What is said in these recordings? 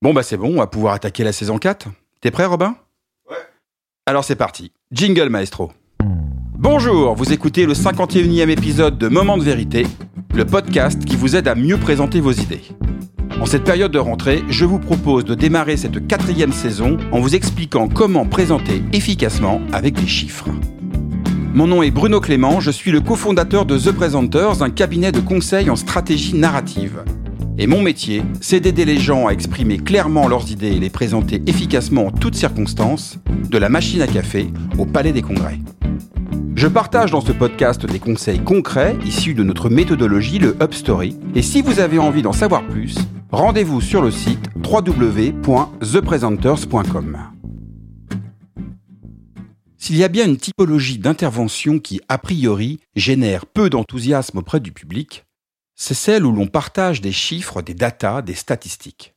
Bon bah c'est bon, on va pouvoir attaquer la saison 4. T'es prêt Robin? Ouais. Alors c'est parti. Jingle maestro. Bonjour, vous écoutez le 51e épisode de Moment de vérité, le podcast qui vous aide à mieux présenter vos idées. En cette période de rentrée, je vous propose de démarrer cette quatrième saison en vous expliquant comment présenter efficacement avec des chiffres. Mon nom est Bruno Clément, je suis le cofondateur de The Presenters, un cabinet de conseil en stratégie narrative. Et mon métier, c'est d'aider les gens à exprimer clairement leurs idées et les présenter efficacement en toutes circonstances, de la machine à café au palais des congrès. Je partage dans ce podcast des conseils concrets issus de notre méthodologie, le Upstory. Et si vous avez envie d'en savoir plus, rendez-vous sur le site www.thepresenters.com. S'il y a bien une typologie d'intervention qui, a priori, génère peu d'enthousiasme auprès du public, c'est celle où l'on partage des chiffres, des datas, des statistiques.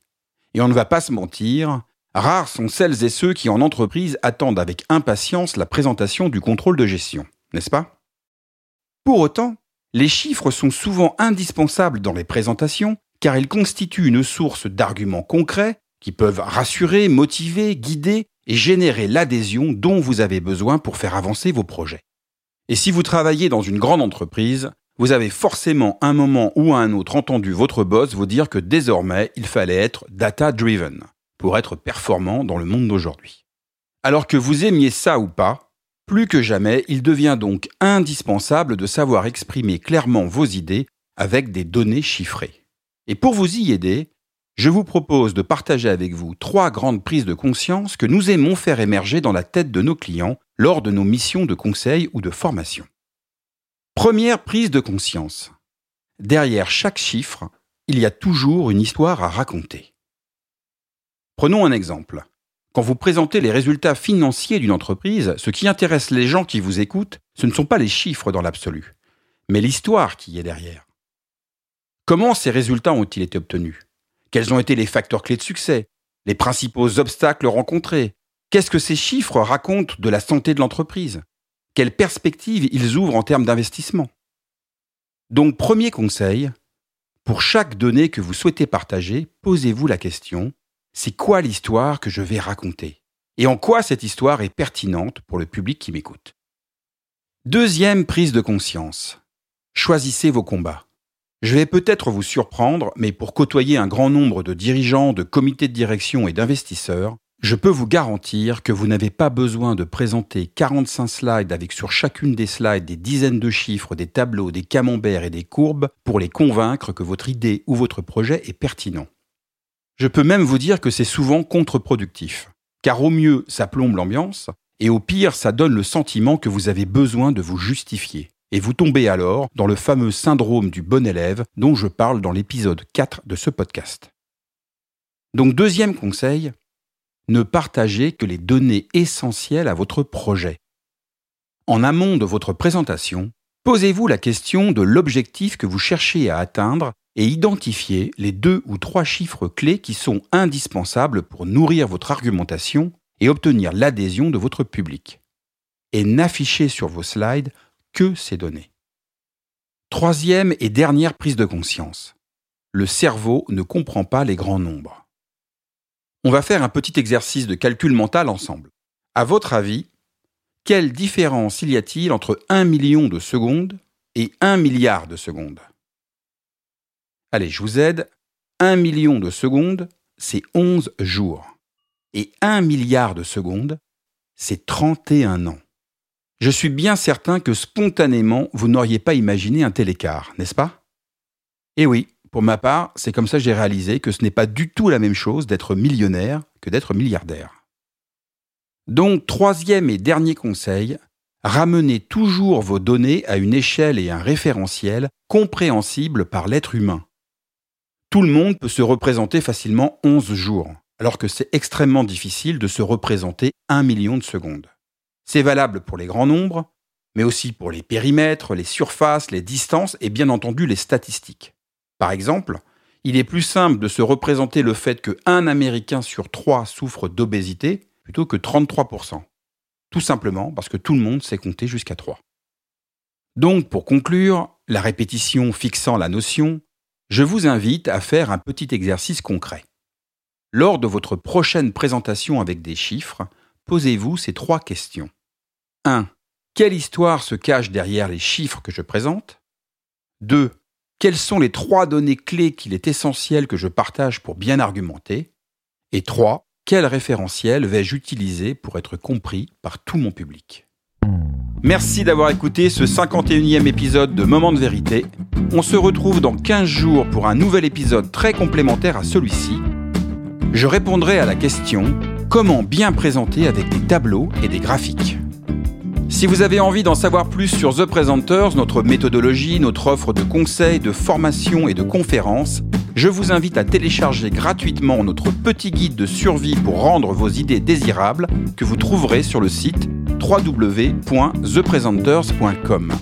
Et on ne va pas se mentir, rares sont celles et ceux qui en entreprise attendent avec impatience la présentation du contrôle de gestion, n'est-ce pas? Pour autant, les chiffres sont souvent indispensables dans les présentations car ils constituent une source d'arguments concrets qui peuvent rassurer, motiver, guider et générer l'adhésion dont vous avez besoin pour faire avancer vos projets. Et si vous travaillez dans une grande entreprise, vous avez forcément un moment ou à un autre entendu votre boss vous dire que désormais il fallait être data-driven pour être performant dans le monde d'aujourd'hui. Alors que vous aimiez ça ou pas, plus que jamais, il devient donc indispensable de savoir exprimer clairement vos idées avec des données chiffrées. Et pour vous y aider, je vous propose de partager avec vous trois grandes prises de conscience que nous aimons faire émerger dans la tête de nos clients lors de nos missions de conseil ou de formation. Première prise de conscience. Derrière chaque chiffre, il y a toujours une histoire à raconter. Prenons un exemple. Quand vous présentez les résultats financiers d'une entreprise, ce qui intéresse les gens qui vous écoutent, ce ne sont pas les chiffres dans l'absolu, mais l'histoire qui est derrière. Comment ces résultats ont-ils été obtenus? Quels ont été les facteurs clés de succès? Les principaux obstacles rencontrés? Qu'est-ce que ces chiffres racontent de la santé de l'entreprise? Quelles perspectives ils ouvrent en termes d'investissement. Donc, premier conseil, pour chaque donnée que vous souhaitez partager, posez-vous la question, c'est quoi l'histoire que je vais raconter? Et en quoi cette histoire est pertinente pour le public qui m'écoute? Deuxième prise de conscience. Choisissez vos combats. Je vais peut-être vous surprendre, mais pour côtoyer un grand nombre de dirigeants, de comités de direction et d'investisseurs, je peux vous garantir que vous n'avez pas besoin de présenter 45 slides avec sur chacune des slides des dizaines de chiffres, des tableaux, des camemberts et des courbes pour les convaincre que votre idée ou votre projet est pertinent. Je peux même vous dire que c'est souvent contre-productif, car au mieux ça plombe l'ambiance, et au pire ça donne le sentiment que vous avez besoin de vous justifier. Et vous tombez alors dans le fameux syndrome du bon élève dont je parle dans l'épisode 4 de ce podcast. Donc deuxième conseil, ne partagez que les données essentielles à votre projet. En amont de votre présentation, posez-vous la question de l'objectif que vous cherchez à atteindre et identifiez les deux ou trois chiffres clés qui sont indispensables pour nourrir votre argumentation et obtenir l'adhésion de votre public. Et n'affichez sur vos slides que ces données. Troisième et dernière prise de conscience. Le cerveau ne comprend pas les grands nombres. On va faire un petit exercice de calcul mental ensemble. À votre avis, quelle différence y a-t-il entre 1 million de secondes et 1 milliard de secondes? Allez, je vous aide. 1 million de secondes, c'est 11 jours. Et 1 milliard de secondes, c'est 31 ans. Je suis bien certain que spontanément, vous n'auriez pas imaginé un tel écart, n'est-ce pas? Eh oui, pour ma part, c'est comme ça que j'ai réalisé que ce n'est pas du tout la même chose d'être millionnaire que d'être milliardaire. Donc, troisième et dernier conseil, ramenez toujours vos données à une échelle et un référentiel compréhensibles par l'être humain. Tout le monde peut se représenter facilement 11 jours, alors que c'est extrêmement difficile de se représenter un million de secondes. C'est valable pour les grands nombres, mais aussi pour les périmètres, les surfaces, les distances et bien entendu les statistiques. Par exemple, il est plus simple de se représenter le fait qu'un Américain sur trois souffre d'obésité plutôt que 33%. Tout simplement parce que tout le monde sait compter jusqu'à 3. Donc, pour conclure, la répétition fixant la notion, je vous invite à faire un petit exercice concret. Lors de votre prochaine présentation avec des chiffres, posez-vous ces trois questions. 1. Quelle histoire se cache derrière les chiffres que je présente? 2. Quelles sont les trois données clés qu'il est essentiel que je partage pour bien argumenter? Et 3. Quel référentiel vais-je utiliser pour être compris par tout mon public? Merci d'avoir écouté ce 51e épisode de Moment de vérité. On se retrouve dans 15 jours pour un nouvel épisode très complémentaire à celui-ci. Je répondrai à la question comment bien présenter avec des tableaux et des graphiques? Si vous avez envie d'en savoir plus sur The Presenters, notre méthodologie, notre offre de conseils, de formation et de conférences, je vous invite à télécharger gratuitement notre petit guide de survie pour rendre vos idées désirables que vous trouverez sur le site www.thepresenters.com.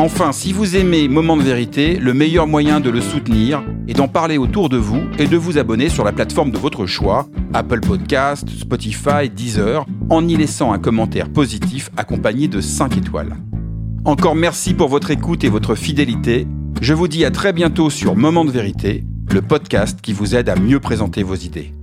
Enfin, si vous aimez Moment de vérité, le meilleur moyen de le soutenir est d'en parler autour de vous et de vous abonner sur la plateforme de votre choix, Apple Podcast, Spotify, Deezer, en y laissant un commentaire positif accompagné de 5 étoiles. Encore merci pour votre écoute et votre fidélité. Je vous dis à très bientôt sur Moment de vérité, le podcast qui vous aide à mieux présenter vos idées.